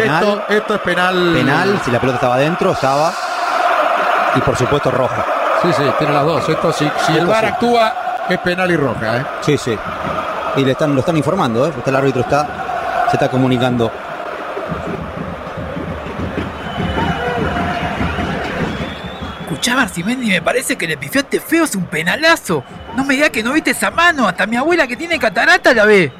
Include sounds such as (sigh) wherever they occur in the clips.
penal. Esto, esto es penal. Penal, si la pelota estaba adentro, estaba. Y por supuesto roja. Sí, sí, tiene las dos. Esto sí, si el VAR sí. actúa, es penal y roja, ¿eh? Sí, sí. Y le están, lo están informando, ¿eh? El árbitro está, se está comunicando. Escuchá, Barcimendi, me parece que le pifiaste feo, es un penalazo. No me digas que no viste esa mano, hasta mi abuela que tiene catarata la ve.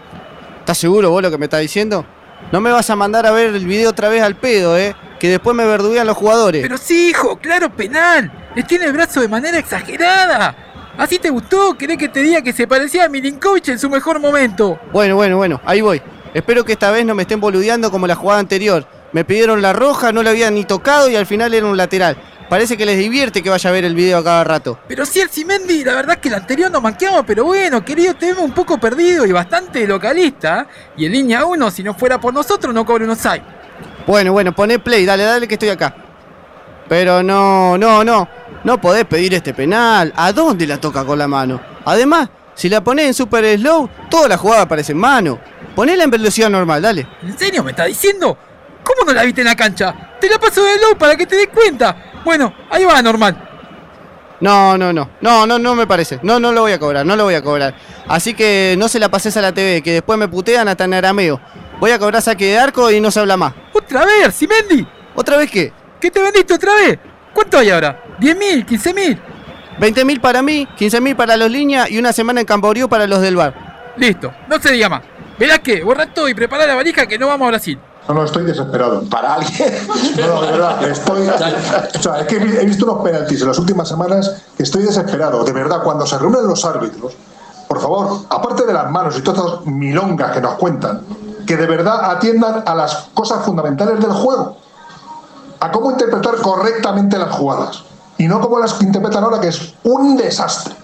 ¿Estás seguro vos lo que me estás diciendo? No me vas a mandar a ver el video otra vez al pedo, ¿eh? Que después me verduguean los jugadores. Pero sí, hijo, claro, penal. Le tiene el brazo de manera exagerada. ¿Así te gustó? ¿Querés que te diga que se parecía a Milinkovic en su mejor momento? Bueno, bueno, bueno, ahí voy. Espero que esta vez no me estén boludeando como la jugada anterior. Me pidieron la roja, no la habían ni tocado y al final era un lateral. Parece que les divierte que vaya a ver el video a cada rato. Pero sí, el Cimendi, la verdad es que el anterior no manqueaba, pero bueno, querido, te vemos un poco perdido y bastante localista. Y en línea 1, si no fuera por nosotros, no cobre unos hay. Bueno, bueno, poné play, dale, dale que estoy acá. Pero no, no, no. No podés pedir este penal. ¿A dónde la toca con la mano? Además, si la ponés en super slow, toda la jugada parece en mano. Ponela en velocidad normal, dale. ¿En serio me está diciendo? ¿Cómo no la viste en la cancha? Te la paso de low para que te des cuenta. Bueno, ahí va, normal. No, no, no. No, no, no me parece. No, no lo voy a cobrar, no lo voy a cobrar. Así que no se la pases a la TV, que después me putean hasta en arameo. Voy a cobrar saque de arco y no se habla más. ¿Otra vez, Arcimendi? ¿Otra vez qué? ¿Qué te vendiste otra vez? ¿Cuánto hay ahora? ¿10.000? ¿15.000? 20.000 para mí, 15.000 para los líneas y una semana en Camboriú para los del bar. Listo, no se diga más. Verás que, borra todo y prepara la valija que no vamos a Brasil. No, no, estoy desesperado. Para alguien. (laughs) No, no, de verdad, estoy. O sea, es que he he visto unos penaltis en las últimas semanas que estoy desesperado. De verdad, cuando se reúnen los árbitros, por favor, aparte de las manos y todas estas milongas que nos cuentan, que de verdad atiendan a las cosas fundamentales del juego. A cómo interpretar correctamente las jugadas. Y no como las que interpretan ahora, que es un desastre.